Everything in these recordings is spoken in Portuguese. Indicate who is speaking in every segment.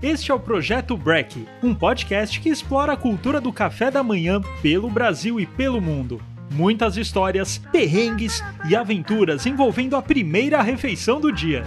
Speaker 1: Este é o Projeto Break, um podcast que explora a cultura do café da manhã pelo Brasil e pelo mundo. Muitas histórias, perrengues e aventuras envolvendo a primeira refeição do dia.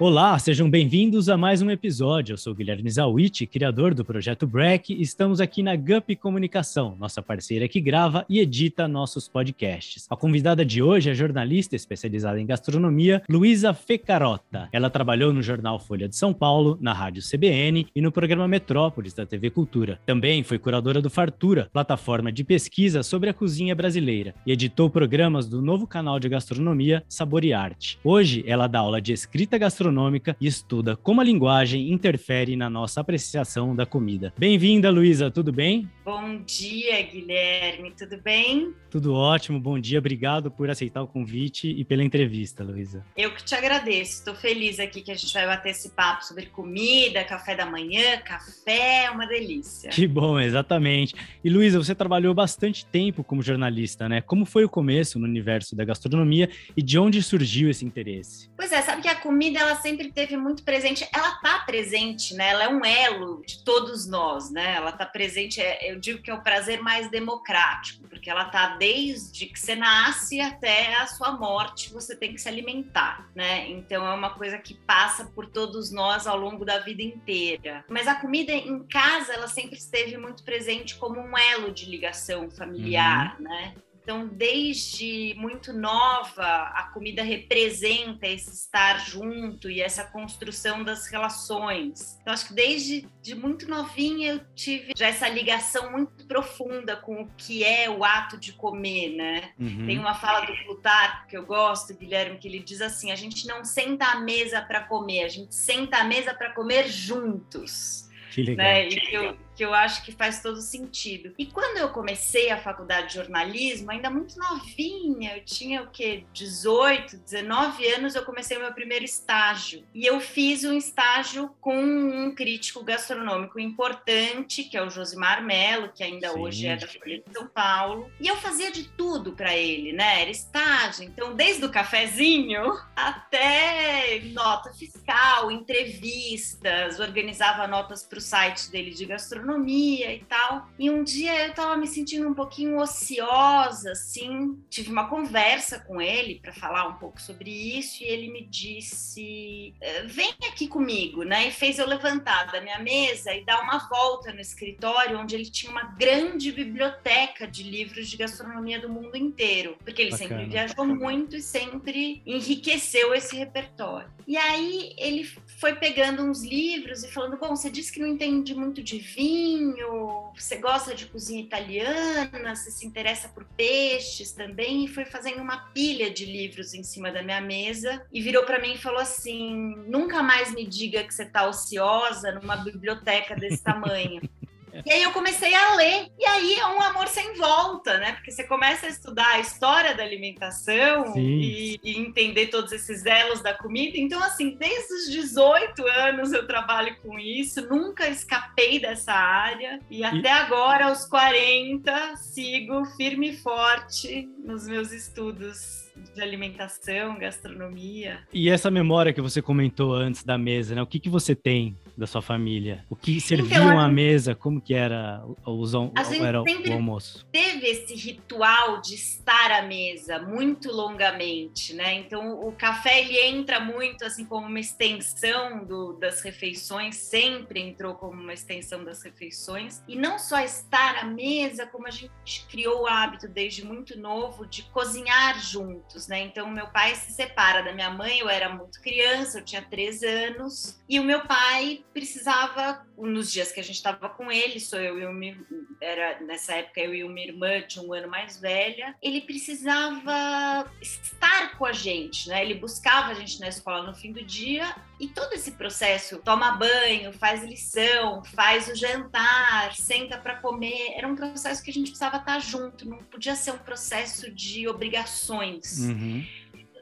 Speaker 1: Olá, sejam bem-vindos a mais um episódio. Eu sou Guilherme Zawit, criador do projeto Break, e estamos aqui na Gup Comunicação, nossa parceira que grava e edita nossos podcasts. A convidada de hoje é jornalista especializada em gastronomia, Luísa Fecarota. Ela trabalhou no jornal Folha de São Paulo, na rádio CBN e no programa Metrópolis da TV Cultura. Também foi curadora do Fartura, plataforma de pesquisa sobre a cozinha brasileira, e editou programas do novo canal de gastronomia Sabor e Arte. Hoje, ela dá aula de escrita gastronômica gastronômica e estuda como a linguagem interfere na nossa apreciação da comida. Bem-vinda, Luísa, tudo bem?
Speaker 2: Bom dia, Guilherme, tudo bem?
Speaker 1: Tudo ótimo, bom dia, obrigado por aceitar o convite e pela entrevista, Luísa.
Speaker 2: Eu que te agradeço, estou feliz aqui que a gente vai bater esse papo sobre comida, café da manhã, café, é uma delícia.
Speaker 1: Que bom, exatamente. E Luísa, você trabalhou bastante tempo como jornalista, né? Como foi o começo no universo da gastronomia e de onde surgiu esse interesse?
Speaker 2: Pois é, sabe que a comida ela sempre teve muito presente, ela está presente, né? Ela é um elo de todos nós, né? Ela está presente, é, eu digo que é o prazer mais democrático, porque ela está desde que você nasce até a sua morte, você tem que se alimentar, né? Então é uma coisa que passa por todos nós ao longo da vida inteira. Mas a comida em casa, ela sempre esteve muito presente como um elo de ligação familiar, uhum. né? Então, desde muito nova, a comida representa esse estar junto e essa construção das relações. Então, acho que desde de muito novinha eu tive já essa ligação muito profunda com o que é o ato de comer, né? Uhum. Tem uma fala do Plutarco que eu gosto, Guilherme, que ele diz assim: a gente não senta à mesa para comer, a gente senta à mesa para comer juntos.
Speaker 1: Que legal. Né?
Speaker 2: E que eu, que eu acho que faz todo sentido. E quando eu comecei a faculdade de jornalismo, ainda muito novinha, eu tinha o quê? 18, 19 anos, eu comecei o meu primeiro estágio. E eu fiz um estágio com um crítico gastronômico importante, que é o Josimar Melo, que ainda Sim. hoje é da Folha de São Paulo. E eu fazia de tudo para ele, né? Era estágio. Então, desde o cafezinho até nota fiscal, entrevistas, organizava notas para o site dele de gastronomia gastronomia e tal. E um dia eu tava me sentindo um pouquinho ociosa, assim. Tive uma conversa com ele para falar um pouco sobre isso e ele me disse: eh, vem aqui comigo, né? E fez eu levantar da minha mesa e dar uma volta no escritório, onde ele tinha uma grande biblioteca de livros de gastronomia do mundo inteiro, porque ele Bacana. sempre viajou muito e sempre enriqueceu esse repertório. E aí ele foi pegando uns livros e falando: bom, você disse que não entende muito de vinho vinho, você gosta de cozinha italiana, você se interessa por peixes também, e foi fazendo uma pilha de livros em cima da minha mesa e virou para mim e falou assim: nunca mais me diga que você está ociosa numa biblioteca desse tamanho. E aí eu comecei a ler, e aí é um amor sem volta, né? Porque você começa a estudar a história da alimentação e, e, entender todos esses elos da comida. Então, assim, desde os 18 anos eu trabalho com isso, nunca escapei dessa área, e, e... até agora, aos 40, sigo firme e forte nos meus estudos de alimentação, gastronomia.
Speaker 1: E essa memória que você comentou antes da mesa, né? O que, que você tem da sua família? O que então, serviam então, à mesa? Como que era, os, era o almoço?
Speaker 2: Teve esse ritual de estar à mesa muito longamente, né? Então o café ele entra muito assim como uma extensão do, das refeições, sempre entrou como uma extensão das refeições. E não só estar à mesa, como a gente criou o hábito desde muito novo de cozinhar juntos, né? Então meu pai se separa da minha mãe, eu era muito criança, eu tinha três anos, e o meu pai precisava, nos dias que a gente estava com ele, sou eu e uma, era nessa época eu e uma irmã de um ano mais velha, ele precisava estar com a gente, né? Ele buscava a gente na escola no fim do dia e todo esse processo, toma banho, faz lição, faz o jantar, senta para comer, era um processo que a gente precisava estar junto, não podia ser um processo de obrigações. Uhum.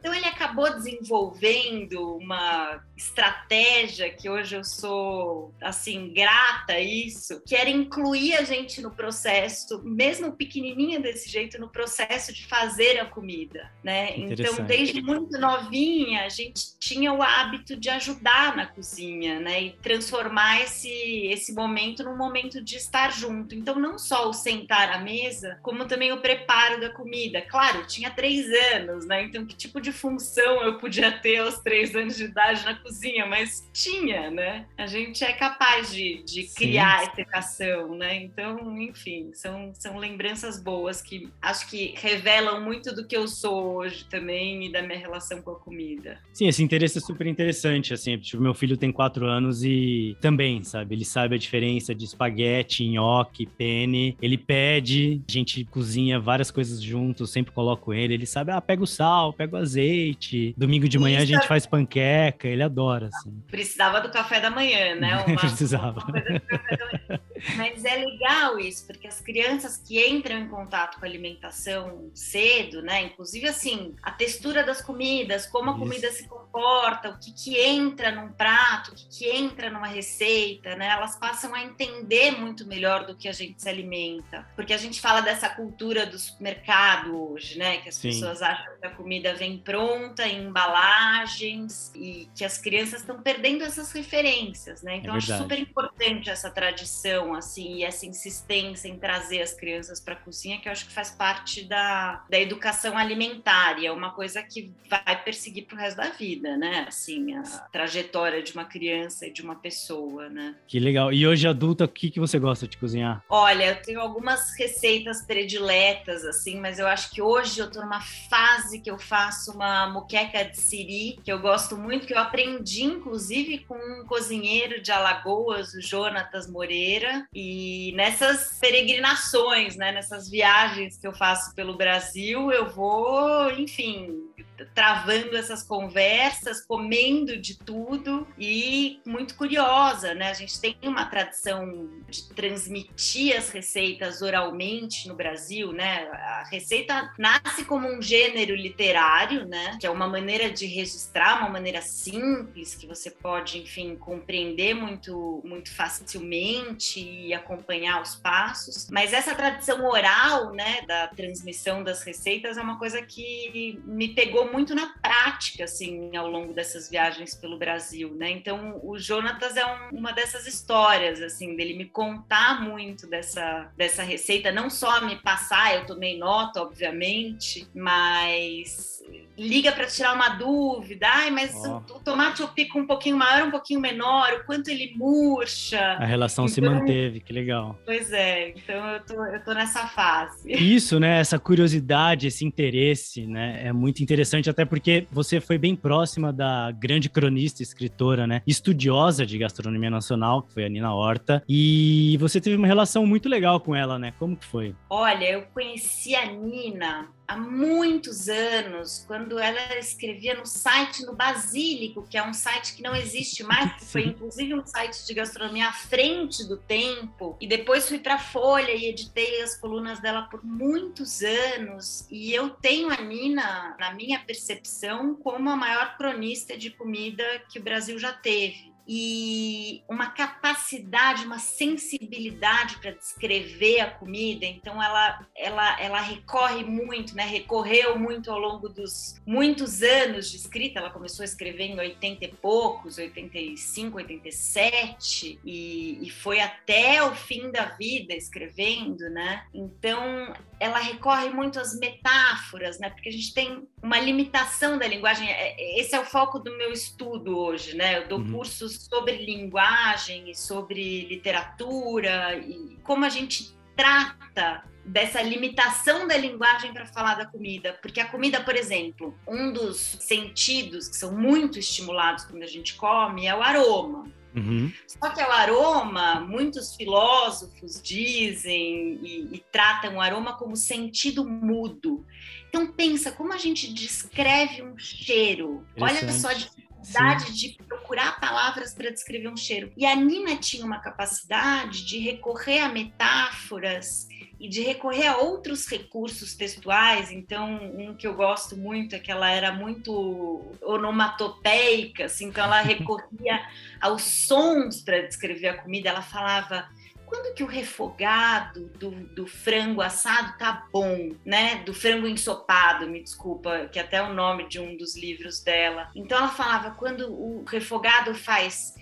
Speaker 2: Então ele acabou desenvolvendo uma estratégia que hoje eu sou assim grata a isso, que era incluir a gente no processo, mesmo pequenininha desse jeito, no processo de fazer a comida, né? Então, desde muito novinha, a gente tinha o hábito de ajudar na cozinha, né? E transformar esse esse momento num momento de estar junto. Então, não só o sentar à mesa, como também o preparo da comida. Claro, eu tinha três anos, né? Então, que tipo de função eu podia ter aos três anos de idade na cozinha? Mas tinha, né? A gente é capaz de, de criar essa educação, né? Então, enfim, são, são lembranças boas que acho que revelam muito do que eu sou hoje também e da minha relação com a comida.
Speaker 1: Sim, esse interesse é super interessante, assim, tipo, meu filho tem quatro anos e também, sabe, ele sabe a diferença de espaguete, nhoque, penne, ele pede, a gente cozinha várias coisas juntos, sempre coloco ele, ele sabe, ah, pega o sal, pega o azeite, domingo de manhã Isso. a gente faz panqueca, ele adora, assim.
Speaker 2: Precisava do café da manhã, né?
Speaker 1: Uma, Precisava.
Speaker 2: Uma Mas é legal isso, porque as crianças que entram em contato com a alimentação cedo, né? Inclusive, assim, a textura das comidas, como a isso. comida se comporta, o que, que entra num prato, o que, que entra numa receita, né? Elas passam a entender muito melhor do que a gente se alimenta. Porque a gente fala dessa cultura do supermercado hoje, né? Que as Sim. pessoas acham que a comida vem pronta em embalagens e que as crianças estão perdendo essas referências, né? Então, é acho super importante essa tradição assim, e essa insistência em trazer as crianças para a cozinha, que eu acho que faz parte da, da educação alimentar, e é uma coisa que vai perseguir para o resto da vida, né? Assim, a trajetória de uma criança e de uma pessoa, né?
Speaker 1: Que legal. E hoje, adulta, o que, que você gosta de cozinhar?
Speaker 2: Olha, eu tenho algumas receitas prediletas, assim, mas eu acho que hoje eu estou numa fase que eu faço uma muqueca de siri, que eu gosto muito, que eu aprendi, inclusive, com um cozinheiro de Alagoas, o Jonatas Moreira, e nessas peregrinações, né, nessas viagens que eu faço pelo Brasil, eu vou, enfim, travando essas conversas, comendo de tudo e muito curiosa, né? A gente tem uma tradição de transmitir as receitas oralmente no Brasil, né? A receita nasce como um gênero literário, né? Que é uma maneira de registrar, uma maneira simples que você pode, enfim, compreender muito, muito facilmente e acompanhar os passos. Mas essa tradição oral, né, da transmissão das receitas é uma coisa que me pegou muito na prática, assim, ao longo dessas viagens pelo Brasil, né? Então, o Jonatas é um, uma dessas histórias, assim, dele me contar muito dessa, dessa receita, não só me passar, eu tomei nota, obviamente, mas liga para tirar uma dúvida, ai, mas oh. o, o, tomate eu pico um pouquinho maior, um pouquinho menor, o quanto ele murcha.
Speaker 1: A relação então, se manteve, que legal.
Speaker 2: Pois é, então eu tô, eu tô nessa fase.
Speaker 1: Isso, né, essa curiosidade, esse interesse, né, é muito interessante, até porque você foi bem próxima da grande cronista, escritora, né, estudiosa de gastronomia nacional, que foi a Nina Horta, e você teve uma relação muito legal com ela, né, como que foi?
Speaker 2: Olha, eu conheci a Nina há muitos anos, quando ela escrevia no site no Basílico, que é um site que não existe mais, que foi inclusive um site de gastronomia à frente do tempo, e depois fui para a Folha e editei as colunas dela por muitos anos, e eu tenho a Nina, na minha percepção, como a maior cronista de comida que o Brasil já teve e uma capacidade, uma sensibilidade para descrever a comida. Então ela, ela, ela recorre muito, né? Recorreu muito ao longo dos muitos anos de escrita. Ela começou a escrever em 80 e poucos, 85, 87 e, e foi até o fim da vida escrevendo, né? Então ela recorre muito às metáforas, né? Porque a gente tem uma limitação da linguagem. É, é, esse é o foco do meu estudo hoje, né? Eu dou uhum. cursos sobre linguagem e sobre literatura e como a gente trata dessa limitação da linguagem para falar da comida, porque a comida, por exemplo, um dos sentidos que são muito estimulados quando a gente come é o aroma. Uhum. Só que o aroma, muitos filósofos dizem e, e, tratam o aroma como sentido mudo. Então pensa como a gente descreve um cheiro. Olha só a capacidade de procurar palavras para descrever um cheiro. E a Nina tinha uma capacidade de recorrer a metáforas e de recorrer a outros recursos textuais. Então, um que eu gosto muito é que ela era muito onomatopeica, assim, então ela recorria aos sons para descrever a comida. Ela falava quando que o refogado do, do, frango assado tá bom, né? Do frango ensopado, me desculpa, que é até é o nome de um dos livros dela. Então ela falava quando o refogado faz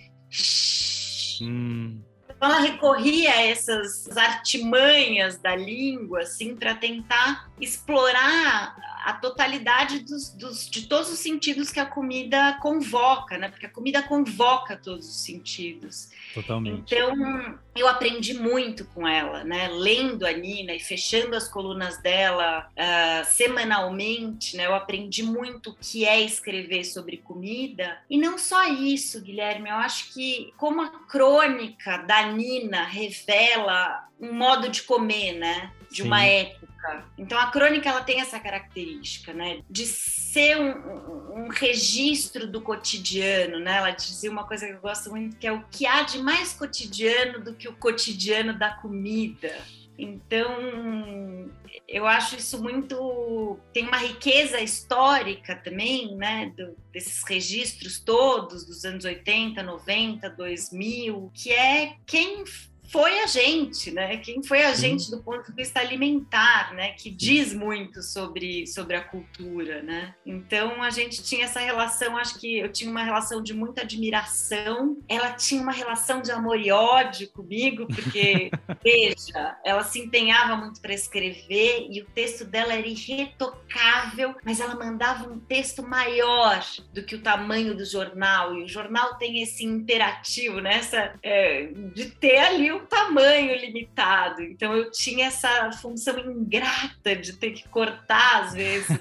Speaker 2: hum. Ela recorria a essas artimanhas da língua, assim, para tentar explorar a totalidade dos, dos, de todos os sentidos que a comida convoca, né? Porque a comida convoca todos os sentidos.
Speaker 1: Totalmente.
Speaker 2: Então, eu aprendi muito com ela, né? Lendo a Nina e fechando as colunas dela uh, semanalmente, né? Eu aprendi muito o que é escrever sobre comida. E não só isso, Guilherme, eu acho que como a crônica da Nina revela um modo de comer, né? De Sim. uma época então a crônica ela tem essa característica, né, de ser um, um, registro do cotidiano, né? Ela dizia uma coisa que eu gosto muito que é o que há de mais cotidiano do que o cotidiano da comida. Então, eu acho isso muito. tem uma riqueza histórica também, né? Do, desses registros todos dos anos 80, 90, 2000, que é quem foi a gente, né? Quem foi a gente do ponto de vista alimentar, né? Que diz muito sobre, sobre a cultura, né? Então a gente tinha essa relação, acho que eu tinha uma relação de muita admiração. Ela tinha uma relação de amor e ódio comigo, porque veja, ela se empenhava muito para escrever e o texto dela era irretocável, mas ela mandava um texto maior do que o tamanho do jornal. E o jornal tem esse imperativo, né? Essa, é, de ter ali o um tamanho limitado. Então eu tinha essa função ingrata de ter que cortar às vezes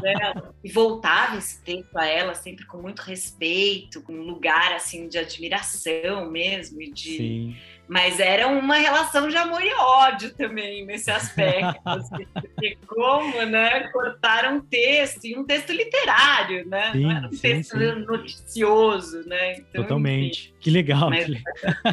Speaker 2: dela. e voltava esse tempo a ela sempre com muito respeito, com um lugar assim de admiração mesmo e de Sim mas era uma relação de amor e ódio também nesse aspecto. assim, porque como, né, cortaram um texto, e um texto literário, né? Sim, Não era um sim, texto sim. noticioso, né?
Speaker 1: Então, Totalmente. Enfim. Que legal. Mas... Que...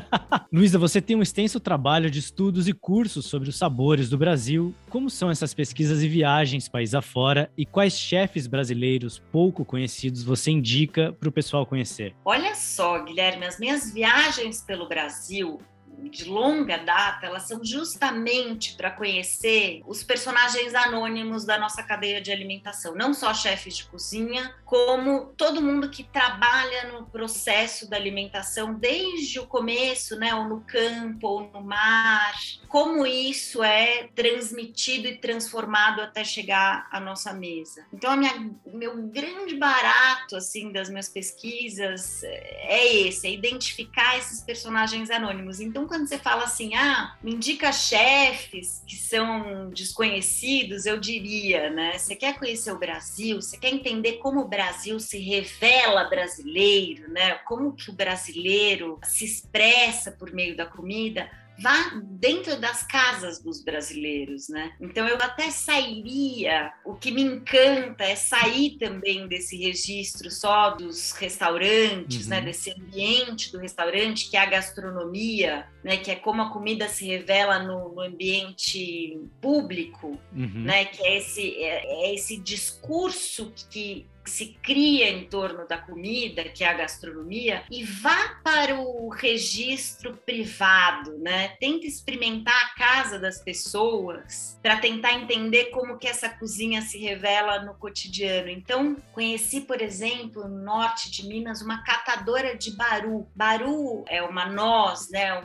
Speaker 1: Luísa, você tem um extenso trabalho de estudos e cursos sobre os sabores do Brasil. Como são essas pesquisas e viagens país afora e quais chefes brasileiros pouco conhecidos você indica para o pessoal conhecer?
Speaker 2: Olha só, Guilherme, as minhas viagens pelo Brasil de longa data, elas são justamente para conhecer os personagens anônimos da nossa cadeia de alimentação, não só chefes de cozinha, como todo mundo que trabalha no processo da alimentação desde o começo, né, ou no campo ou no mar, como isso é transmitido e transformado até chegar à nossa mesa. Então, a minha, meu grande barato assim das minhas pesquisas é esse, é identificar esses personagens anônimos. Então, quando você fala assim, ah, me indica chefes que são desconhecidos, eu diria, né? Você quer conhecer o Brasil, você quer entender como o Brasil se revela brasileiro, né? Como que o brasileiro se expressa por meio da comida? Vá dentro das casas dos brasileiros, né? Então eu até sairia, o que me encanta é sair também desse registro só dos restaurantes, né? uhum. né? Desse ambiente do restaurante que é a gastronomia, né? Que é como a comida se revela no, no ambiente público, uhum. né? Que é esse, é, é esse discurso que que se cria em torno da comida, que é a gastronomia, e vá para o registro privado, né? Tenta experimentar a casa das pessoas para tentar entender como que essa cozinha se revela no cotidiano. Então, conheci, por exemplo, no norte de Minas, uma catadora de baru. Baru é uma noz, né?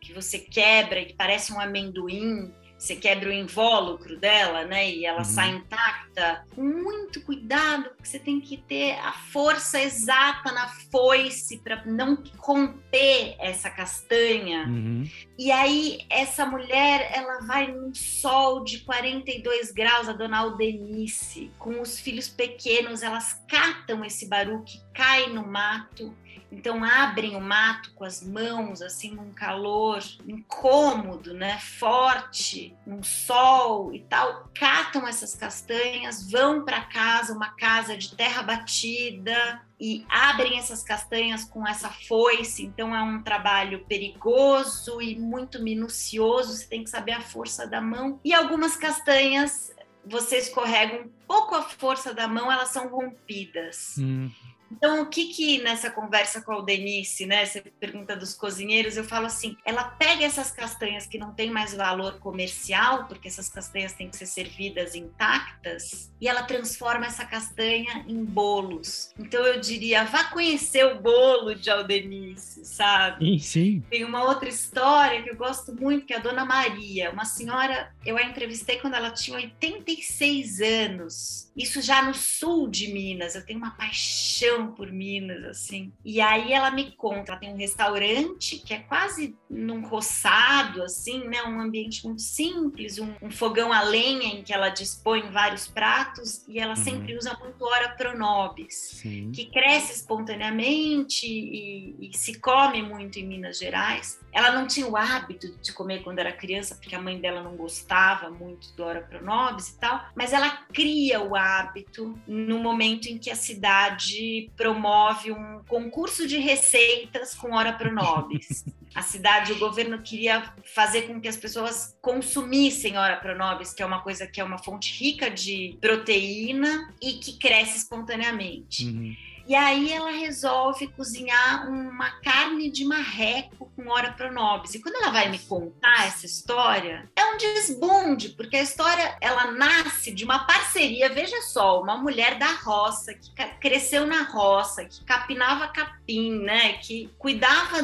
Speaker 2: Que você quebra e que parece um amendoim você quebra o invólucro dela, né? E ela uhum. sai intacta. Com muito cuidado, porque você tem que ter a força exata na foice para não romper essa castanha. Uhum. E aí, essa mulher, ela vai num sol de 42 graus, a dona Aldenice, com os filhos pequenos, elas catam esse baru que cai no mato então abrem o mato com as mãos, assim, num calor incômodo, né? Forte, num sol e tal, catam essas castanhas, vão para casa, uma casa de terra batida, e abrem essas castanhas com essa foice, então é um trabalho perigoso e muito minucioso, você tem que saber a força da mão. E algumas castanhas você escorrega um pouco a força da mão, elas são rompidas. Hum. Então, o que que nessa conversa com a Aldenice, né, você pergunta dos cozinheiros, eu falo assim, ela pega essas castanhas que não têm mais valor comercial, porque essas castanhas têm que ser servidas intactas, e ela transforma essa castanha em bolos. Então, eu diria, vá conhecer o bolo de Aldenice, sabe?
Speaker 1: Sim, sim.
Speaker 2: Tem uma outra história que eu gosto muito, que é a Dona Maria, uma senhora, eu a entrevistei quando ela tinha 86 anos, isso já no sul de Minas, eu tenho uma paixão paixão por Minas, assim. E aí ela me conta, ela tem um restaurante que é quase num roçado, assim, né? Um ambiente muito simples, um, um fogão a lenha em que ela dispõe vários pratos e ela uhum. sempre usa muito ora pronobis, Sim. que cresce espontaneamente e, e se come muito em Minas Gerais. Ela não tinha o hábito de comer quando era criança, porque a mãe dela não gostava muito do ora pronobis e tal, mas ela cria o hábito no momento em que a cidade promove um concurso de receitas com hora pronobis. a cidade, o governo queria fazer com que as pessoas consumissem hora pronobis, que é uma coisa que é uma fonte rica de proteína e que cresce espontaneamente. Uhum. E aí ela resolve cozinhar uma carne de marreco com hora pronobis. E quando ela vai me contar essa história, é um desbunde, porque a história ela nasce de uma parceria, veja só, uma mulher da roça que cresceu na roça, que capinava capim, né, que cuidava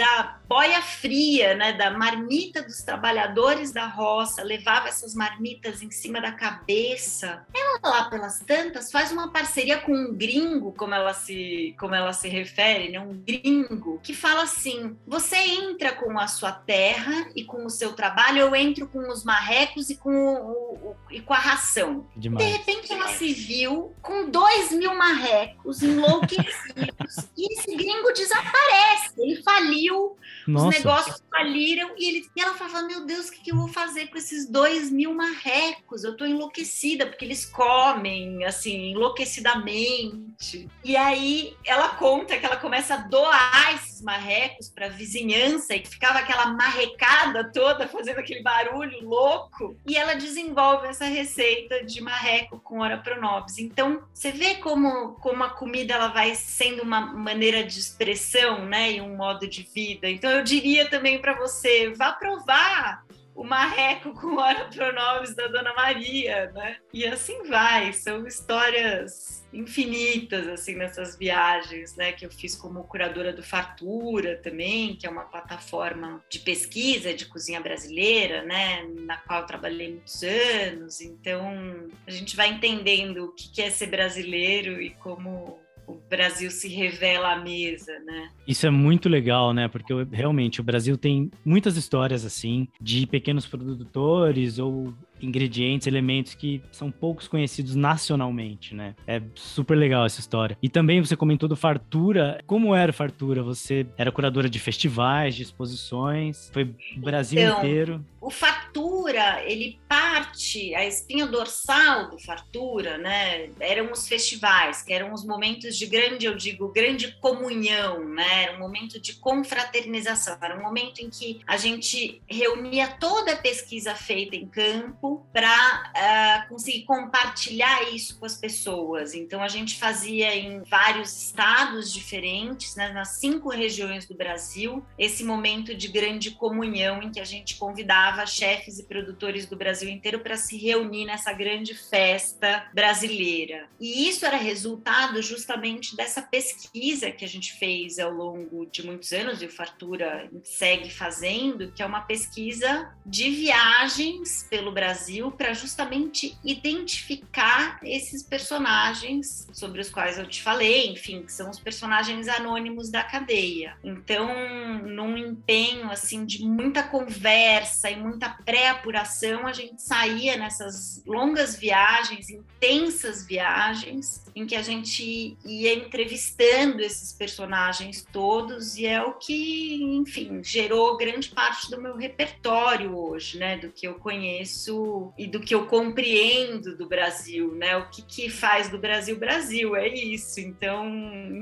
Speaker 2: da boia fria, né, da marmita dos trabalhadores da roça, levava essas marmitas em cima da cabeça. Ela lá pelas tantas faz uma parceria com um gringo, como ela se, como ela se refere, né, um gringo, que fala assim: você entra com a sua terra e com o seu trabalho, eu entro com os marrecos e com, o, o, e com a ração. Demais. De repente ela se viu com dois mil marrecos enlouquecidos e esse gringo desaparece, ele faliu nossa. Os negócios faliram e, ele, e ela falava: Meu Deus, o que, que eu vou fazer com esses dois mil marrecos? Eu tô enlouquecida, porque eles comem, assim, enlouquecidamente. E aí ela conta que ela começa a doar esses marrecos para a vizinhança e que ficava aquela marrecada toda fazendo aquele barulho louco. E ela desenvolve essa receita de marreco com ora pronobis. Então, você vê como, como a comida ela vai sendo uma maneira de expressão, né, e um modo de vida. Então, eu diria também para você, vá provar o marreco com hora pronobis da Dona Maria, né? E assim vai, são histórias infinitas assim nessas viagens, né, que eu fiz como curadora do Fartura também, que é uma plataforma de pesquisa de cozinha brasileira, né, na qual trabalhei muitos anos. Então, a gente vai entendendo o que é ser brasileiro e como o Brasil se revela à mesa, né?
Speaker 1: Isso é muito legal, né? Porque realmente o Brasil tem muitas histórias assim de pequenos produtores ou ingredientes, elementos que são poucos conhecidos nacionalmente, né? É super legal essa história. E também você comentou do Fartura. Como era Fartura? Você era curadora de festivais, de exposições, foi Brasil então, inteiro.
Speaker 2: O Fartura, ele parte, a espinha dorsal do Fartura, né? Eram os festivais, que eram os momentos de grande, eu digo, grande comunhão, né? Era um momento de confraternização, era um momento em que a gente reunia toda a pesquisa feita em campo para uh, ah, conseguir compartilhar isso com as pessoas. Então, a gente fazia em vários estados diferentes, né, nas cinco regiões do Brasil, esse momento de grande comunhão em que a gente convidava chefes e produtores do Brasil inteiro para se reunir nessa grande festa brasileira. E isso era resultado justamente dessa pesquisa que a gente fez ao longo de muitos anos, e o Fartura segue fazendo, que é uma pesquisa de viagens pelo Brasil Brasil para justamente identificar esses personagens sobre os quais eu te falei, enfim, que são os personagens anônimos da cadeia. Então, num empenho assim de muita conversa e muita pré-apuração, a gente saía nessas longas viagens, intensas viagens, em que a gente ia entrevistando esses personagens todos, e é o que, enfim, gerou grande parte do meu repertório hoje, né? Do que eu conheço e do que eu compreendo do Brasil, né? O que, que faz do Brasil Brasil, é isso. Então,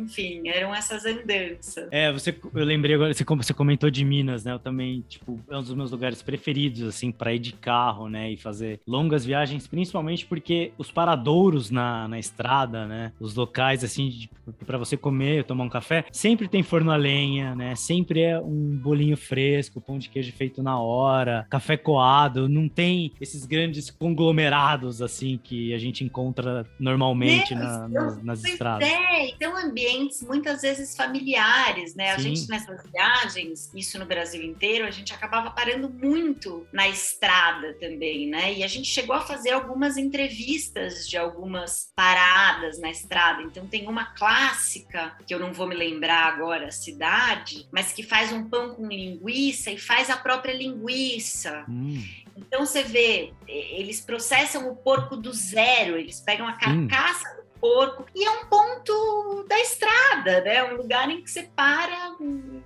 Speaker 2: enfim, eram essas andanças.
Speaker 1: É, você, eu lembrei agora, você, você comentou de Minas, né? Eu também, tipo, é um dos meus lugares preferidos, assim, para ir de carro, né? E fazer longas viagens, principalmente porque os paradouros na, na estrada, né? Os locais, assim, para você comer, tomar um café, sempre tem forno a lenha, né? Sempre é um bolinho fresco, pão de queijo feito na hora, café coado, não tem esses grandes conglomerados, assim, que a gente encontra normalmente na, nas, nas estradas.
Speaker 2: É, então ambientes muitas vezes familiares, né? Sim. A gente nessas viagens, isso no Brasil inteiro, a gente acabava parando muito na estrada também, né? E a gente chegou a fazer algumas entrevistas de algumas paradas na estrada. Então tem uma clássica, que eu não vou me lembrar agora a cidade, mas que faz um pão com linguiça e faz a própria linguiça. Hum. Então você vê, eles processam o porco do zero, eles pegam a carcaça do porco e é um ponto da estrada, né? Um lugar em que você para,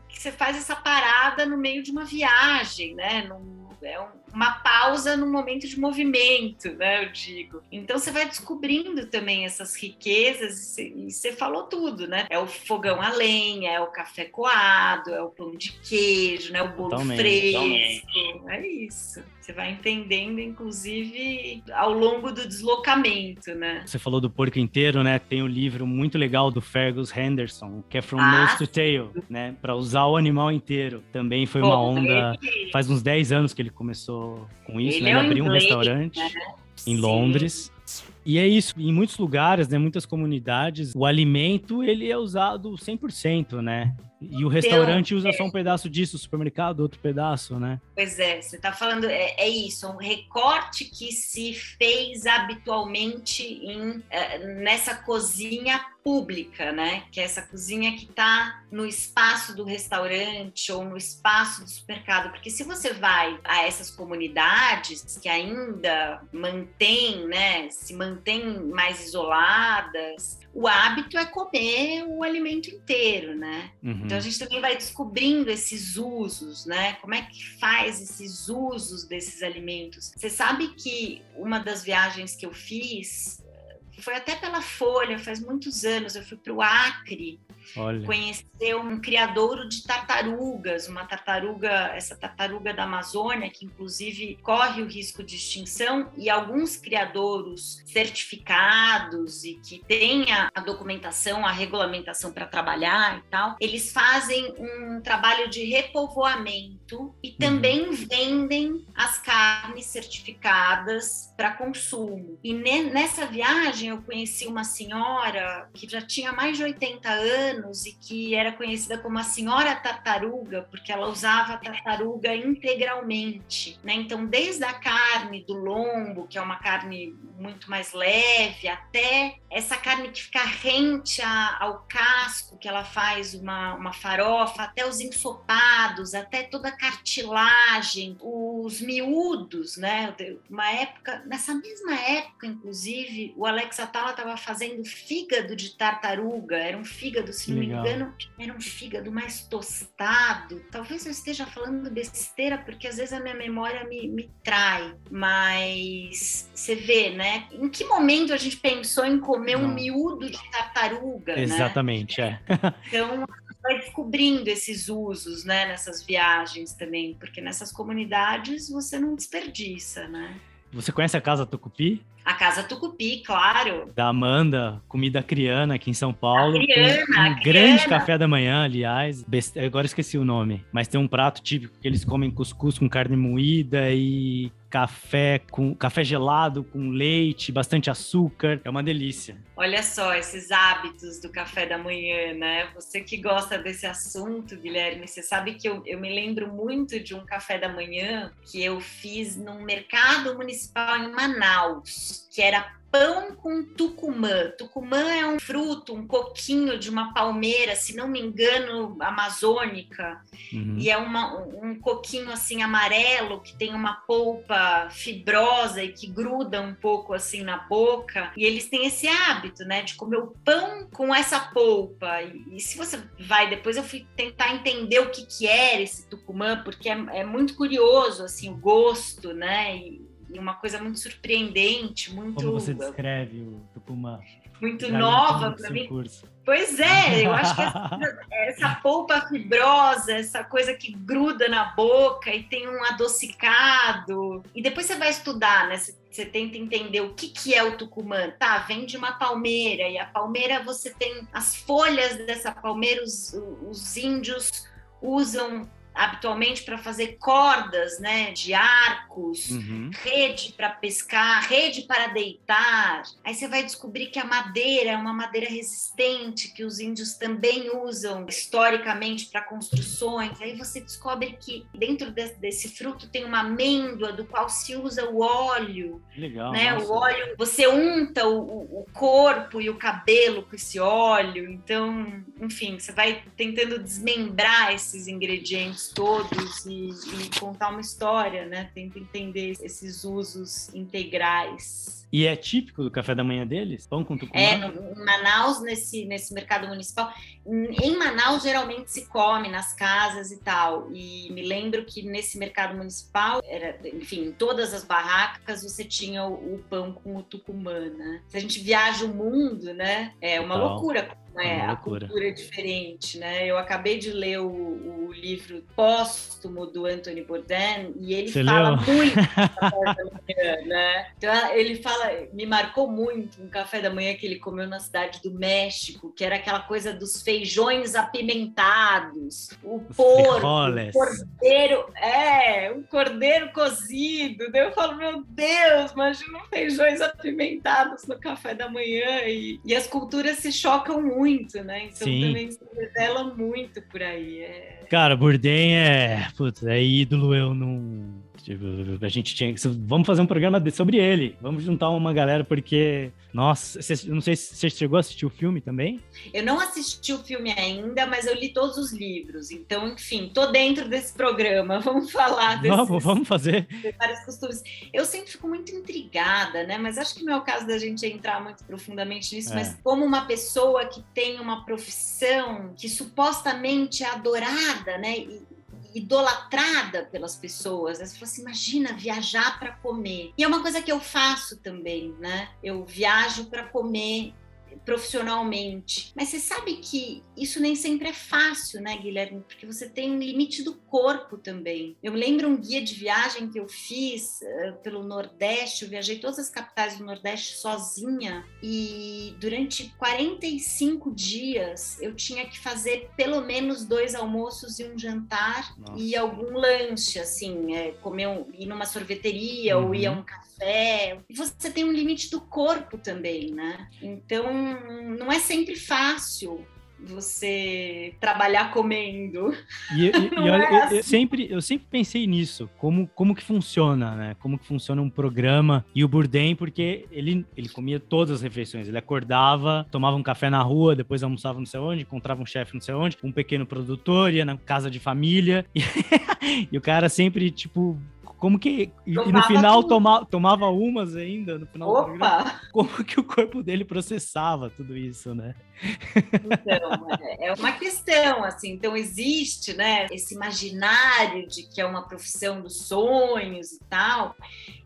Speaker 2: que você faz essa parada no meio de uma viagem, né? Num é uma pausa no momento de movimento, né? Eu digo. Então você vai descobrindo também essas riquezas e você falou tudo, né? É o fogão a lenha, é o café coado, é o pão de queijo, né? O bolo totalmente, fresco. Totalmente. É isso. Você vai entendendo, inclusive, ao longo do deslocamento, né?
Speaker 1: Você falou do porco inteiro, né? Tem um livro muito legal do Fergus Henderson, que é From ah, Nose to Tail, né? Para usar o animal inteiro. Também foi uma onda. Faz uns 10 anos que ele começou com isso, ele né? Ele é abriu um restaurante né? em Sim. Londres. E é isso, em muitos lugares, né, muitas comunidades, o alimento ele é usado 100%, né? E o restaurante usa só um pedaço disso, o supermercado outro pedaço, né?
Speaker 2: Pois é, você está falando, é, é, isso, um recorte que se fez habitualmente em, é, nessa cozinha pública, né? Que é essa cozinha que está no espaço do restaurante ou no espaço do supermercado. Porque se você vai a essas comunidades que ainda mantêm, né? Se mantêm mais isoladas, o hábito é comer o alimento inteiro, né? Uhum. Então a gente também vai descobrindo esses usos, né? Como é que faz esses usos desses alimentos? Você sabe que uma das viagens que eu fiz foi até pela Folha, faz muitos anos, eu fui para o Acre Olha. conhecer um criadouro de tartarugas, uma tartaruga, essa tartaruga da Amazônia, que inclusive corre o risco de extinção, e alguns criadouros certificados e que têm a, a documentação, a regulamentação para trabalhar e tal, eles fazem um trabalho de repovoamento e uhum. também uhum. vendem as carnes certificadas para consumo. E ne, nessa viagem eu conheci uma senhora que já tinha mais de 80 anos e que era conhecida como a senhora tartaruga, porque ela usava a tartaruga integralmente, né? Então, desde a carne do lombo, que é uma carne muito mais leve, até essa carne que fica rente a, ao casco, que ela faz uma, uma farofa, até os ensopados, até toda a cartilagem, os miúdos, né? Uma época, nessa mesma época, inclusive, o Alex Atala estava fazendo fígado de tartaruga, era um fígado, se não me engano, era um fígado mais tostado. Talvez eu esteja falando besteira, porque às vezes a minha memória me, me trai, mas você vê, né? Em que momento a gente pensou em comer não. um miúdo de tartaruga?
Speaker 1: Né? Exatamente,
Speaker 2: né?
Speaker 1: é.
Speaker 2: Então, vai descobrindo esses usos, né, nessas viagens também, porque nessas comunidades você não desperdiça, né?
Speaker 1: Você conhece a Casa Tucupi?
Speaker 2: A Casa Tucupi, claro.
Speaker 1: Da Amanda, comida criana aqui em São Paulo. Criana, um, um grande café da manhã, aliás. Best... Agora esqueci o nome. Mas tem um prato típico que eles comem cuscuz com carne moída e café com café gelado com leite, bastante açúcar. É uma delícia.
Speaker 2: Olha só esses hábitos do café da manhã, né? Você que gosta desse assunto, Guilherme, você sabe que eu, eu me lembro muito de um café da manhã que eu fiz num mercado municipal em Manaus que era pão com tucumã. Tucumã é um fruto, um coquinho de uma palmeira, se não me engano, amazônica. Uhum. E é uma, um coquinho assim amarelo que tem uma polpa fibrosa e que gruda um pouco assim na boca. E eles têm esse hábito, né, de comer o pão com essa polpa. E, e se você vai depois, eu fui tentar entender o que que era esse tucumã, porque é, é muito curioso assim o gosto, né? E, e uma coisa muito surpreendente, muito.
Speaker 1: Como você descreve o Tucumã?
Speaker 2: Muito nova para mim. Curso. Pois é, eu acho que essa, essa, polpa fibrosa, essa coisa que gruda na boca e tem um adocicado. E depois você vai estudar, né? Você, você tenta entender o que, que é o tucumã. Tá, vem de uma palmeira, e a palmeira você tem as folhas dessa palmeira, os, os índios usam habitualmente para fazer cordas, né, de arcos, uhum. rede para pescar, rede para deitar. Aí você vai descobrir que a madeira é uma madeira resistente que os índios também usam historicamente para construções. Aí você descobre que dentro de, desse fruto tem uma amêndoa do qual se usa o óleo.
Speaker 1: Legal.
Speaker 2: Né? O óleo, você unta o, o corpo e o cabelo com esse óleo. Então, enfim, você vai tentando desmembrar esses ingredientes todos e, e contar uma história, né? Tenta entender esses usos integrais.
Speaker 1: E é típico do café da manhã deles? Pão com tucumã?
Speaker 2: É, no, em Manaus, nesse, nesse mercado municipal. Em Manaus, geralmente se come nas casas e tal. E me lembro que nesse mercado municipal, era, enfim, em todas as barracas você tinha o, o pão com o tucumã, né? Se a gente viaja o mundo, né? É uma loucura? É a cultura é diferente, né? Eu acabei de ler o, o livro póstumo do Anthony Bourdain e ele Você fala leu? muito da manhã, né? Então, ele fala, me marcou muito um café da manhã que ele comeu na cidade do México, que era aquela coisa dos feijões apimentados, o porco, o cordeiro, é, o cordeiro cozido. Daí eu falo, meu Deus, imagina feijões apimentados no café da manhã e, e as culturas se chocam muito muito, né? Então Sim. também se revela muito por aí. É...
Speaker 1: Cara, Bourdain é, putz, é ídolo, eu não Tipo, a gente tinha. Vamos fazer um programa sobre ele. Vamos juntar uma galera, porque. Nossa, cê, não sei se você chegou a assistir o filme também.
Speaker 2: Eu não assisti o filme ainda, mas eu li todos os livros. Então, enfim, tô dentro desse programa. Vamos falar desses,
Speaker 1: Vamos, vamos fazer.
Speaker 2: vários costumes. Eu sempre fico muito intrigada, né? Mas acho que não é o caso da gente entrar muito profundamente nisso. É. Mas como uma pessoa que tem uma profissão que supostamente é adorada, né? E, idolatrada pelas pessoas. Você fala assim, imagina viajar para comer. E é uma coisa que eu faço também, né? Eu viajo para comer profissionalmente. Mas você sabe que isso nem sempre é fácil, né, Guilherme? Porque você tem um limite do corpo também. Eu me lembro um guia de viagem que eu fiz uh, pelo Nordeste, eu viajei todas as capitais do Nordeste sozinha e durante 45 dias eu tinha que fazer pelo menos dois almoços e um jantar Nossa. e algum lanche, assim, é, comer um, ir numa sorveteria uhum. ou ir a um café café. E você tem um limite do corpo também, né? Então, não é sempre fácil você trabalhar comendo.
Speaker 1: E, e, e olha, é assim. eu, sempre, eu sempre pensei nisso, como, como que funciona, né? Como que funciona um programa. E o Bourdain, porque ele, ele comia todas as refeições. Ele acordava, tomava um café na rua, depois almoçava não sei onde, encontrava um chefe não sei onde, um pequeno produtor, ia na casa de família. E, e o cara sempre, tipo, como que. E, no final toma, tomava umas ainda no final
Speaker 2: Opa! do programa.
Speaker 1: Como que o corpo dele processava tudo isso, né?
Speaker 2: Então, é, é uma questão, assim. Então, existe, né, esse imaginário de que é uma profissão dos sonhos e tal.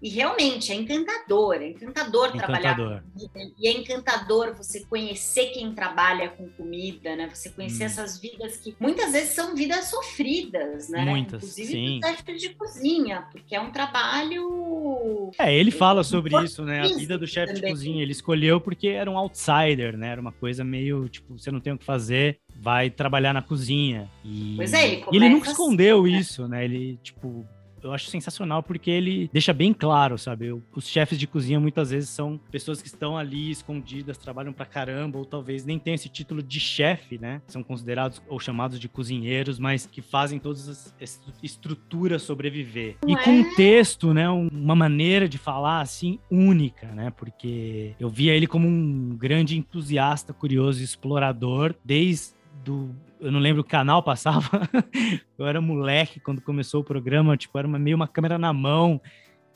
Speaker 2: E realmente é encantador, é encantador, encantador. trabalhar com comida. E é encantador você conhecer quem trabalha com comida, né? Você conhecer hum. essas vidas que muitas vezes são vidas sofridas, né?
Speaker 1: Muitas, Inclusive sim.
Speaker 2: chefe de cozinha, porque é um trabalho.
Speaker 1: É, ele fala sobre isso, né? A vida do chefe de cozinha. Ele escolheu porque era um outsider, né? Era uma coisa meio tipo, você não tem o que fazer, vai trabalhar na cozinha. E,
Speaker 2: pois é, ele
Speaker 1: e ele nunca escondeu assim, né? isso, né? Ele, tipo, eu acho sensacional porque ele deixa bem claro, sabe? Os chefes de cozinha muitas vezes são pessoas que estão ali escondidas, trabalham pra caramba, ou talvez nem tenham esse título de chefe, né? São considerados ou chamados de cozinheiros, mas que fazem todas as estruturas sobreviver. E com um texto, né? Uma maneira de falar assim única, né? Porque eu via ele como um grande entusiasta, curioso, explorador, desde do eu não lembro o canal passava. eu era moleque quando começou o programa, tipo, era uma, meio uma câmera na mão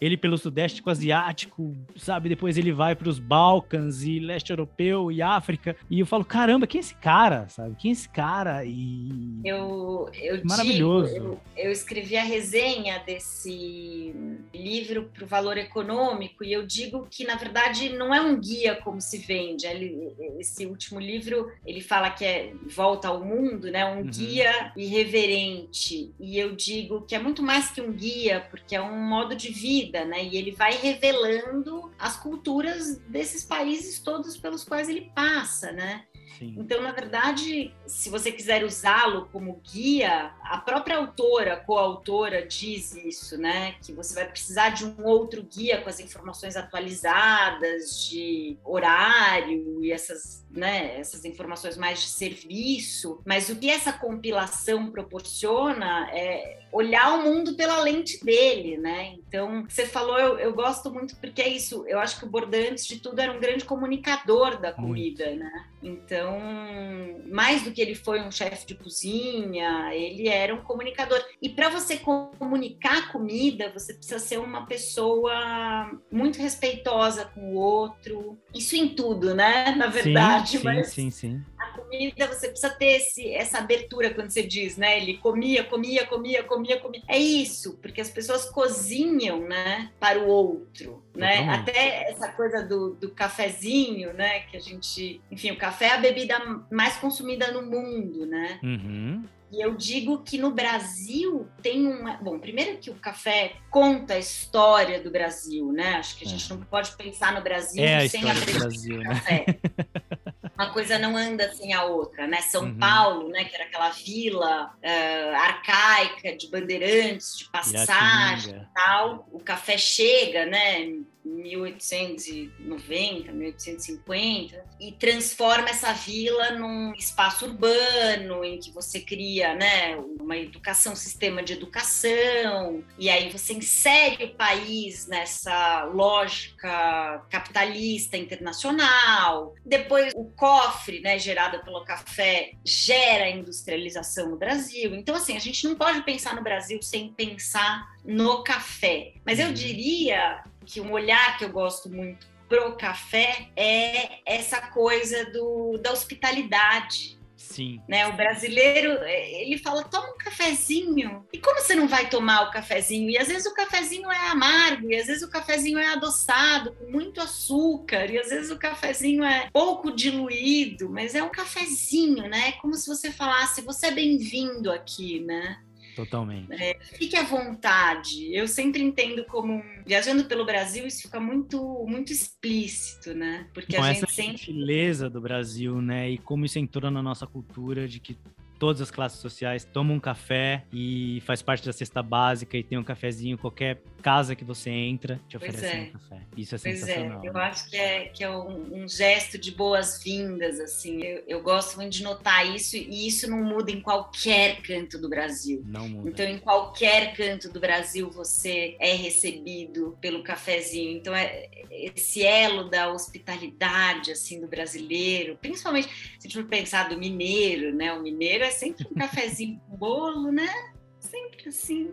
Speaker 1: ele pelo Sudeste Asiático, sabe? Depois ele vai para os Balcãs e leste europeu e África. E eu falo, caramba, quem é esse cara, sabe? Quem é esse cara? E
Speaker 2: eu, eu
Speaker 1: maravilhoso.
Speaker 2: Digo, eu, eu, escrevi a resenha desse livro para o Valor Econômico e eu digo que na verdade não é um guia como se vende. Ele, esse último livro ele fala que é volta ao mundo, né? Um uhum. guia irreverente. E eu digo que é muito mais que um guia, porque é um modo de vida vida, né? E ele vai revelando as culturas desses países todos pelos quais ele passa, né? Sim. Então, na verdade, se você quiser usá-lo como guia, a própria autora, coautora, diz isso, né? Que você vai precisar de um outro guia com as informações atualizadas, de horário e essas, né, essas informações mais de serviço. Mas o que essa compilação proporciona é olhar o mundo pela lente dele, né? Então, você falou, eu, eu gosto muito porque é isso. Eu acho que o Bourdain, antes de tudo, era um grande comunicador da comida, muito. né? Então, mais do que ele foi um chefe de cozinha, ele era um comunicador. E para você comunicar comida, você precisa ser uma pessoa muito respeitosa com o outro. Isso em tudo, né? Na verdade,
Speaker 1: sim, mas sim, sim,
Speaker 2: a comida você precisa ter esse, essa abertura quando você diz, né? Ele comia, comia, comia, comia, comia. É isso, porque as pessoas cozinham, né? Para o outro, né? Até essa coisa do, do cafezinho, né? Que a gente, enfim, o café é a bebida mais consumida no mundo, né?
Speaker 1: Uhum.
Speaker 2: E eu digo que no Brasil tem uma. Bom, primeiro que o café conta a história do Brasil, né? Acho que a gente é. não pode pensar no Brasil
Speaker 1: é
Speaker 2: sem
Speaker 1: a história do Brasil, né? café.
Speaker 2: uma coisa não anda sem a outra, né? São uhum. Paulo, né, que era aquela vila uh, arcaica de bandeirantes, de passagem e tal. O café chega, né? 1890, 1850, e transforma essa vila num espaço urbano em que você cria, né, uma educação, um sistema de educação, e aí você insere o país nessa lógica capitalista internacional. Depois o cofre, né, gerado pelo café, gera industrialização no Brasil. Então assim, a gente não pode pensar no Brasil sem pensar no café. Mas eu uhum. diria que um olhar que eu gosto muito pro café é essa coisa do, da hospitalidade.
Speaker 1: Sim.
Speaker 2: Né? O brasileiro, ele fala, toma um cafezinho. E como você não vai tomar o cafezinho? E às vezes o cafezinho é amargo, e às vezes o cafezinho é adoçado, com muito açúcar, e às vezes o cafezinho é pouco diluído, mas é um cafezinho, né? É como se você falasse, você é bem-vindo aqui, né?
Speaker 1: Totalmente.
Speaker 2: É, fique à vontade. Eu sempre entendo como viajando pelo Brasil isso fica muito muito explícito, né?
Speaker 1: Porque Com a gente essa sempre gentileza do Brasil, né? E como isso entrou na nossa cultura de que todas as classes sociais tomam um café e faz parte da cesta básica e tem um cafezinho, qualquer casa que você entra te oferece é. um café. Isso é pois é, sensacional.
Speaker 2: É. Eu né? acho que é, que é um, um gesto de boas-vindas, assim. Eu, eu, gosto muito de notar isso e isso não muda em qualquer canto do Brasil.
Speaker 1: Não muda.
Speaker 2: Então, em qualquer canto do Brasil você é recebido pelo cafezinho. Então, é esse elo da hospitalidade, assim, do brasileiro, principalmente se a gente for pensar do mineiro, né? O mineiro é sempre um cafezinho com bolo, né? Sempre assim.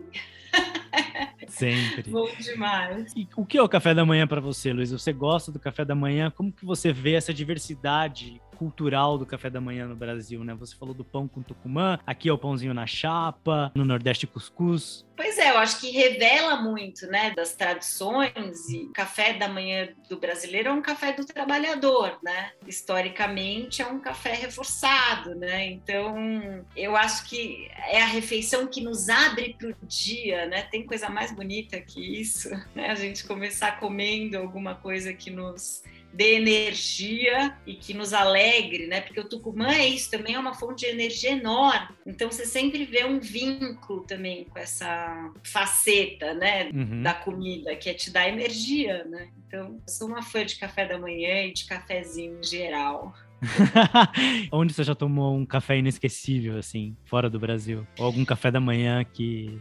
Speaker 1: Sempre.
Speaker 2: Bom demais.
Speaker 1: E o que é o café da manhã para você, Luiz? Você gosta do café da manhã? Como que você vê essa diversidade cultural do café da manhã no Brasil, né? Você falou do pão com tucumã, aqui é o pãozinho na chapa, no Nordeste cuscuz.
Speaker 2: Pois é, eu acho que revela muito, né, das tradições e o café da manhã do brasileiro é um café do trabalhador, né? Historicamente é um café reforçado, né? Então, eu acho que é a refeição que nos abre para o dia, né? Tem coisa mais bonita que isso, né? A gente começar comendo alguma coisa que nos dê energia e que nos alegre, né? Porque o Tucumã é isso, também é uma fonte de energia enorme. Então você sempre vê um vínculo também com essa faceta, né, uhum. da comida, que é te dar energia, né? Então, eu sou uma fã de café da manhã e de cafezinho em geral.
Speaker 1: Onde você já tomou um café inesquecível, assim, fora do Brasil? Ou algum café da manhã que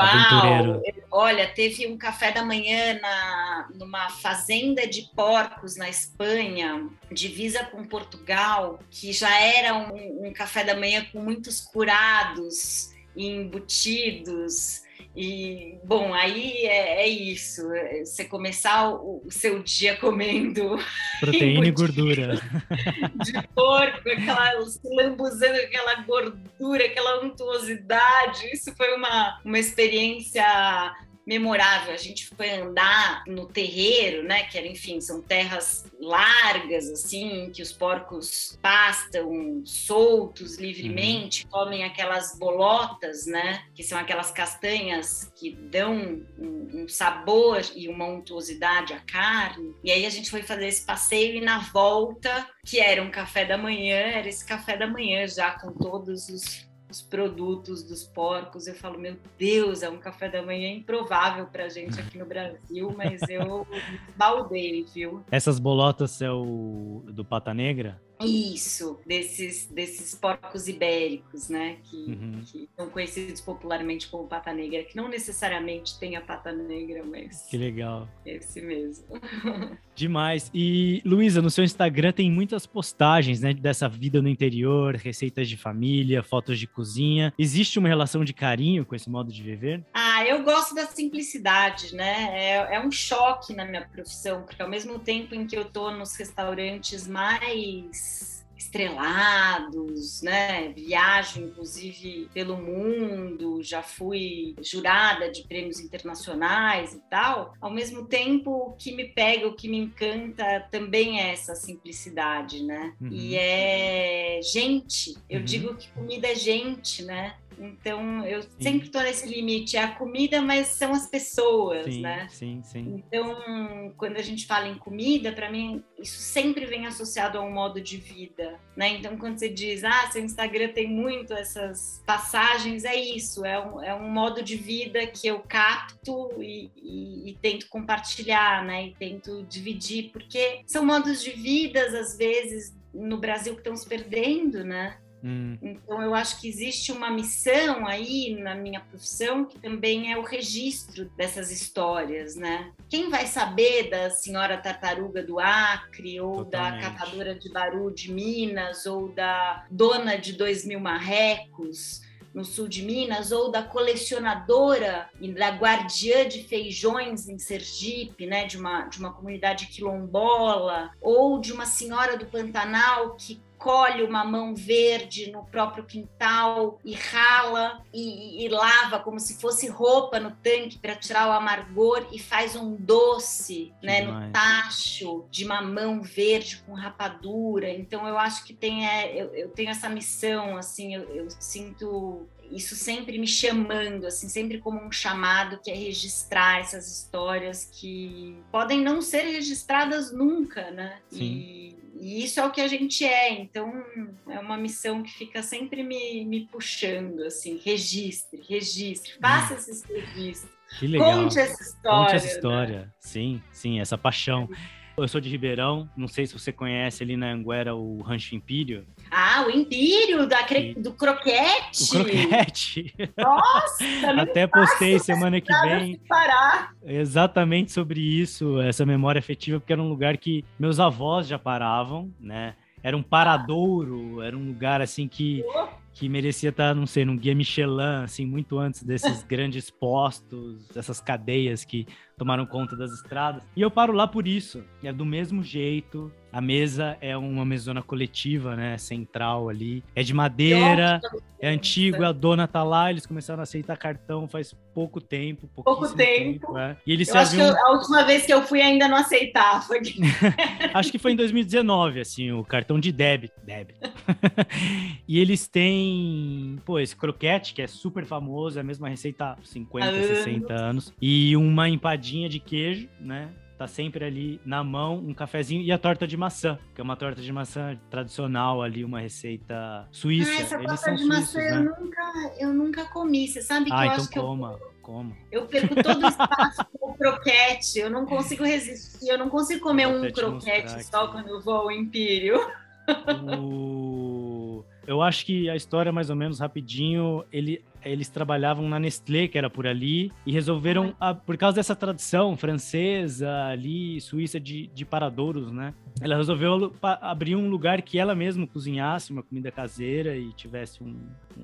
Speaker 1: Uau!
Speaker 2: Olha, teve um café da manhã na, numa fazenda de porcos na Espanha, divisa com Portugal, que já era um, um café da manhã com muitos curados embutidos. E, bom, aí é, é, isso. Você começar o, o, seu dia comendo.
Speaker 1: Proteína e gordura.
Speaker 2: De porco, aquela, se lambuzando aquela gordura, aquela untuosidade. Isso foi uma, uma experiência memorável. A gente foi andar no terreiro, né? Que era, enfim, são terras largas, assim, que os porcos pastam soltos livremente, uhum. comem aquelas bolotas, né? Que são aquelas castanhas que dão um, um sabor e uma untuosidade à carne. E aí a gente foi fazer esse passeio e na volta, que era um café da manhã, era esse café da manhã já com todos os os produtos dos porcos. Eu falo, meu Deus, é um café da manhã improvável para gente aqui no Brasil, mas eu baldei, viu?
Speaker 1: Essas bolotas é o do Pata Negra?
Speaker 2: Isso, desses, desses porcos ibéricos, né? Que, uhum. que, são conhecidos popularmente como pata negra, que não necessariamente tem a pata negra, mas.
Speaker 1: Que legal.
Speaker 2: Esse mesmo.
Speaker 1: Demais. E, Luísa, no seu Instagram tem muitas postagens, né? Dessa vida no interior, receitas de família, fotos de cozinha. Existe uma relação de carinho com esse modo de viver?
Speaker 2: Ah, eu gosto da simplicidade, né? É, é um choque na minha profissão, porque ao mesmo tempo em que eu tô nos restaurantes mais estrelados, né? Viajo, inclusive, pelo mundo, já fui jurada de prêmios internacionais e tal. Ao mesmo tempo, o que me pega, o que me encanta também é essa simplicidade, né? Uhum. E é gente. Eu uhum. digo que comida é gente, né? Então, eu sim. sempre estou nesse limite. É a comida, mas são as pessoas,
Speaker 1: sim,
Speaker 2: né?
Speaker 1: Sim, sim.
Speaker 2: Então, quando a gente fala em comida, para mim, isso sempre vem associado a um modo de vida, né? Então, quando você diz, ah, seu Instagram tem muito essas passagens, é isso. É um, é um modo de vida que eu capto e, e, e tento compartilhar, né? E tento dividir, porque são modos de vidas, às vezes, no Brasil que estão se perdendo, né? Hum. Então, eu acho que existe uma missão aí na minha profissão que também é o registro dessas histórias, né? Quem vai saber da senhora tartaruga do Acre, ou Totalmente. da catadora de Baru de Minas, ou da dona de dois mil marrecos? no sul de Minas, ou da colecionadora e da guardiã de feijões em Sergipe, né, de uma, de uma comunidade quilombola, ou de uma senhora do Pantanal que colhe o mamão verde no próprio quintal e rala e, e, lava como se fosse roupa no tanque para tirar o amargor e faz um doce né, no tacho de mamão verde com rapadura. Então eu acho que tem, é, eu, eu tenho essa missão, assim, eu, eu sinto isso sempre me chamando, assim, sempre como um chamado que é registrar essas histórias que podem não ser registradas nunca, né? Sim. E e isso é o que a gente é, então é uma missão que fica sempre me, me puxando, assim, registre, registre, faça esses registros.
Speaker 1: Que legal.
Speaker 2: Conte essa história.
Speaker 1: Conte essa história, né? sim, sim, essa paixão. Eu sou de Ribeirão, não sei se você conhece ali na Anguera o Rancho Império.
Speaker 2: Ah, o Império da cre... do croquete.
Speaker 1: O croquete.
Speaker 2: Nossa!
Speaker 1: Até postei semana que vem. Parar. Exatamente sobre isso, essa memória afetiva, porque era um lugar que meus avós já paravam, né? Era um paradouro, era um lugar assim que que merecia estar, não sei, num guia Michelin, assim, muito antes desses grandes postos, dessas cadeias que tomaram conta das estradas. E eu paro lá por isso. É do mesmo jeito. A mesa é uma mesona coletiva, né? Central ali. É de madeira, é antigo, a dona tá lá, eles começaram a aceitar cartão faz pouco tempo.
Speaker 2: Pouco tempo. tempo
Speaker 1: é. E eles
Speaker 2: eu acho que eu, a última vez que eu fui ainda não aceitava.
Speaker 1: acho que foi em 2019, assim, o cartão de débito. débito. e eles têm, pô, esse croquete, que é super famoso, é a mesma receita há 50, anos. 60 anos. E uma empadinha de queijo, né? Tá sempre ali na mão um cafezinho e a torta de maçã, que é uma torta de maçã tradicional ali, uma receita suíça.
Speaker 2: Ah, essa Eles torta de maçã né? eu, nunca, eu nunca comi. Você sabe que
Speaker 1: ah,
Speaker 2: eu
Speaker 1: então
Speaker 2: acho
Speaker 1: coma.
Speaker 2: que eu
Speaker 1: como?
Speaker 2: Eu perco todo o espaço com o croquete. Eu não consigo resistir. Eu não consigo comer um croquete só quando eu vou ao Império.
Speaker 1: O... Eu acho que a história, mais ou menos rapidinho, ele eles trabalhavam na Nestlé, que era por ali, e resolveram, a, por causa dessa tradição francesa ali, suíça de, de paradouros, né? Ela resolveu abrir um lugar que ela mesma cozinhasse uma comida caseira e tivesse um,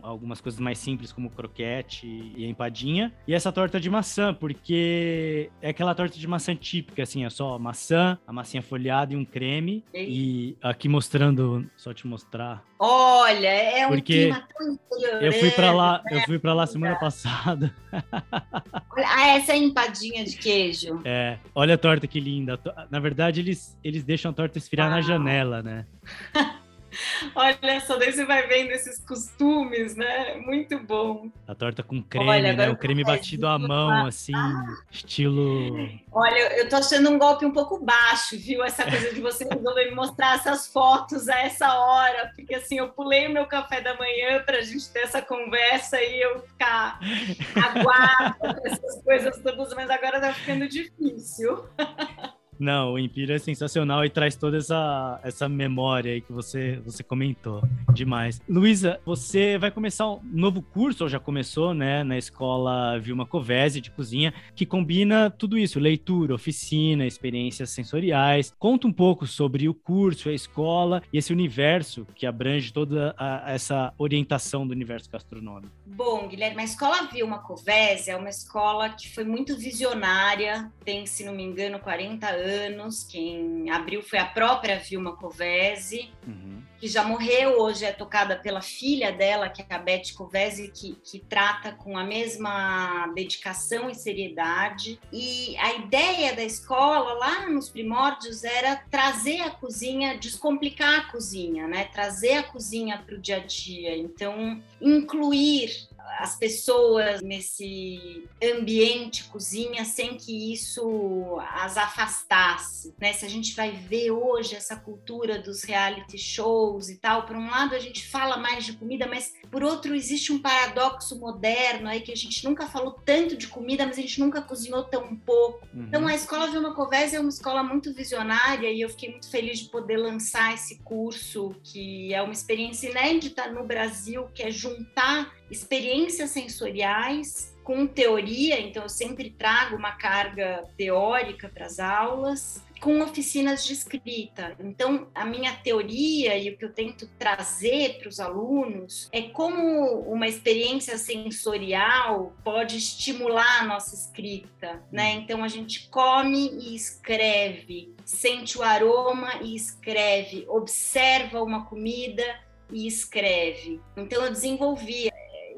Speaker 1: algumas coisas mais simples, como croquete e empadinha. E essa torta de maçã, porque é aquela torta de maçã típica, assim, é só maçã, a massinha folhada e um creme. E aqui mostrando, só te mostrar.
Speaker 2: Olha, é um
Speaker 1: porque clima tão Eu fui para lá, eu fui para lá semana passada.
Speaker 2: Ah, essa é empadinha de queijo.
Speaker 1: É, olha a torta que linda. Na verdade, eles, eles deixam a torta esfriar na janela, né?
Speaker 2: Olha só, daí você vai vendo esses costumes, né? Muito bom.
Speaker 1: A torta com creme, Olha, né? O creme batido à mão, assim, ah. estilo.
Speaker 2: Olha, eu tô achando um golpe um pouco baixo, viu? Essa coisa de você resolver me mostrar essas fotos a essa hora, porque assim, eu pulei o meu café da manhã pra gente ter essa conversa e eu ficar aguardo essas coisas todas, mas agora tá ficando difícil.
Speaker 1: Não, o Empírio é sensacional e traz toda essa, essa memória aí que você, você comentou. Demais. Luísa, você vai começar um novo curso, ou já começou, né, na escola Vilma Covese de cozinha, que combina tudo isso: leitura, oficina, experiências sensoriais. Conta um pouco sobre o curso, a escola e esse universo que abrange toda a, essa orientação do universo gastronômico.
Speaker 2: Bom, Guilherme, a escola Vilma Covese é uma escola que foi muito visionária, tem, se não me engano, 40 anos anos. Quem abriu foi a própria Vilma Covese, uhum. que já morreu, hoje é tocada pela filha dela, que é a Beth Covese, que, que trata com a mesma dedicação e seriedade. E a ideia da escola, lá nos primórdios, era trazer a cozinha, descomplicar a cozinha, né? trazer a cozinha para o dia a dia. Então, incluir as pessoas nesse ambiente cozinha sem que isso as afastasse, né? Se a gente vai ver hoje essa cultura dos reality shows e tal, por um lado a gente fala mais de comida, mas por outro existe um paradoxo moderno aí que a gente nunca falou tanto de comida, mas a gente nunca cozinhou tão pouco. Uhum. Então a escola Vilma Covese é uma escola muito visionária e eu fiquei muito feliz de poder lançar esse curso que é uma experiência inédita no Brasil, que é juntar experiências sensoriais com teoria, então eu sempre trago uma carga teórica para as aulas, com oficinas de escrita. Então, a minha teoria e o que eu tento trazer para os alunos é como uma experiência sensorial pode estimular a nossa escrita, né? Então, a gente come e escreve, sente o aroma e escreve, observa uma comida e escreve. Então, eu desenvolvi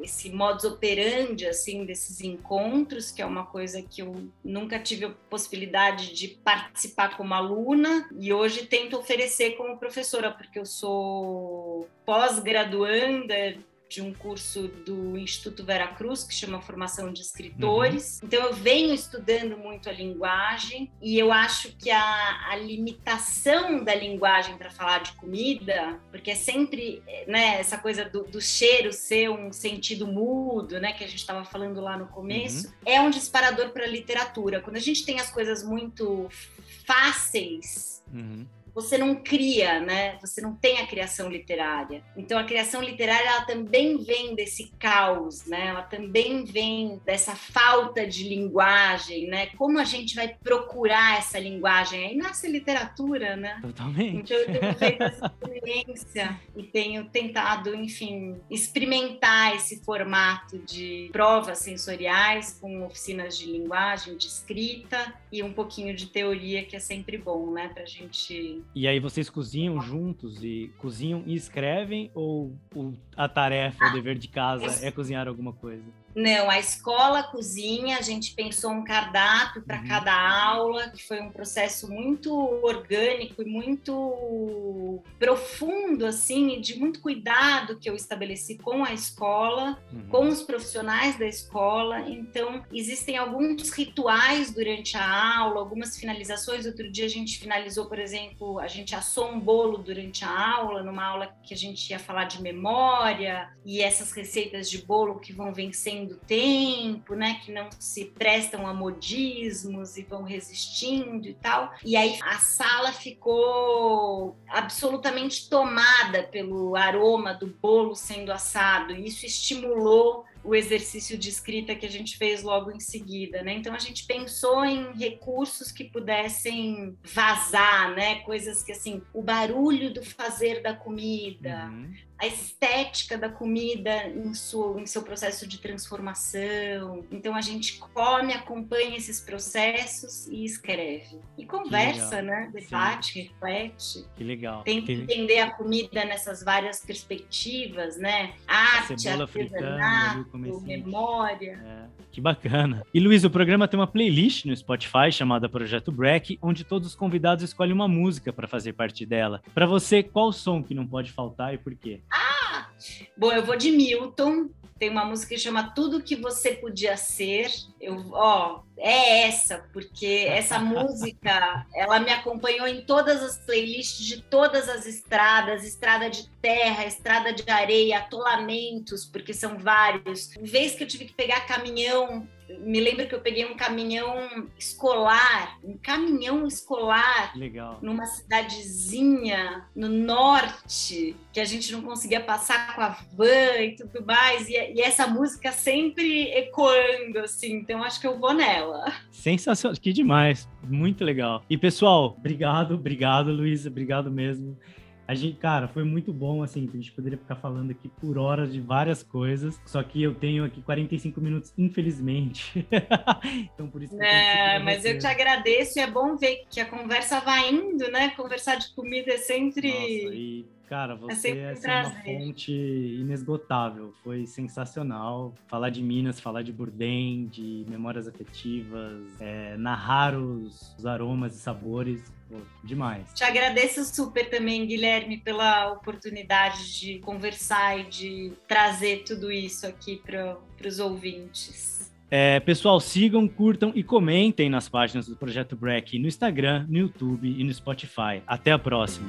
Speaker 2: esse modus operandi assim desses encontros, que é uma coisa que eu nunca tive a possibilidade de participar como aluna e hoje tento oferecer como professora, porque eu sou pós-graduanda de um curso do Instituto Vera Cruz, que chama Formação de Escritores. Uhum. Então, eu venho estudando muito a linguagem e eu acho que a, a limitação da linguagem para falar de comida, porque é sempre né, essa coisa do, do, cheiro ser um sentido mudo, né, que a gente estava falando lá no começo, uhum. é um disparador para a literatura. Quando a gente tem as coisas muito fáceis, uhum você não cria, né? Você não tem a criação literária. Então a criação literária ela também vem desse caos, né? Ela também vem dessa falta de linguagem, né? Como a gente vai procurar essa linguagem? Aí nasce literatura, né?
Speaker 1: Totalmente.
Speaker 2: Então eu tenho feito essa experiência e tenho tentado, enfim, experimentar esse formato de provas sensoriais com oficinas de linguagem, de escrita e um pouquinho de teoria que é sempre bom, né? Para a gente
Speaker 1: e aí vocês cozinham juntos e cozinham e escrevem ou a tarefa, o dever de casa é cozinhar alguma coisa?
Speaker 2: Não, a escola, cozinha, a gente pensou um cardápio para uhum. cada aula, que foi um processo muito orgânico e muito profundo, assim, de muito cuidado que eu estabeleci com a escola, uhum. com os profissionais da escola. Então, existem alguns rituais durante a aula, algumas finalizações. Outro dia a gente finalizou, por exemplo, a gente assou um bolo durante a aula, numa aula que a gente ia falar de memória e essas receitas de bolo que vão vencendo o tempo, né, que não se prestam a modismos e vão resistindo e tal. E aí a sala ficou absolutamente tomada pelo aroma do bolo sendo assado. E isso estimulou o exercício de escrita que a gente fez logo em seguida, né? Então a gente pensou em recursos que pudessem vazar, né? Coisas que assim, o barulho do fazer da comida, uhum a estética da comida em, sua, em seu processo de transformação. Então a gente come, acompanha esses processos e escreve. E conversa, né? Debate, Sim. reflete.
Speaker 1: Que legal.
Speaker 2: Tenta que... entender a comida nessas várias perspectivas, né? Arte, artesanato, memória.
Speaker 1: É. Que bacana. E Luiz, o programa tem uma playlist no Spotify chamada Projeto Break, onde todos os convidados escolhem uma música para fazer parte dela. Para você, qual som que não pode faltar e por quê?
Speaker 2: Ah! Bom, eu vou de Milton. Tem uma música que chama Tudo que você podia ser. Eu, ó, é essa, porque essa música, ela me acompanhou em todas as playlists de todas as estradas, estrada de terra, estrada de areia, atolamentos, porque são vários. Vez que eu tive que pegar caminhão me lembro que eu peguei um caminhão escolar, um caminhão escolar,
Speaker 1: Legal.
Speaker 2: numa cidadezinha no norte, que a gente não conseguia passar com a van e tudo mais, e, e essa música sempre ecoando, assim, então acho que eu vou nela.
Speaker 1: Sensacional, que demais, muito legal. E pessoal, obrigado, obrigado, Luísa, obrigado mesmo. A gente, cara, foi muito bom, assim, a gente poderia ficar falando aqui por horas de várias coisas, só que eu tenho aqui 45 minutos, infelizmente.
Speaker 2: então, por isso que É, mas eu te agradeço e é bom ver que a conversa vai indo, né? Conversar de comida é sempre.
Speaker 1: Nossa, e Cara, é você é, é uma fonte inesgotável. Foi sensacional falar de Minas, falar de Burdem, de memórias afetivas, é, narrar os, os, aromas e sabores. Pô, demais.
Speaker 2: Te agradeço super também, Guilherme, pela oportunidade de conversar e de trazer tudo isso aqui para os ouvintes.
Speaker 1: É, pessoal, sigam, curtam e comentem nas páginas do Projeto Break no Instagram, no YouTube e no Spotify. Até a próxima!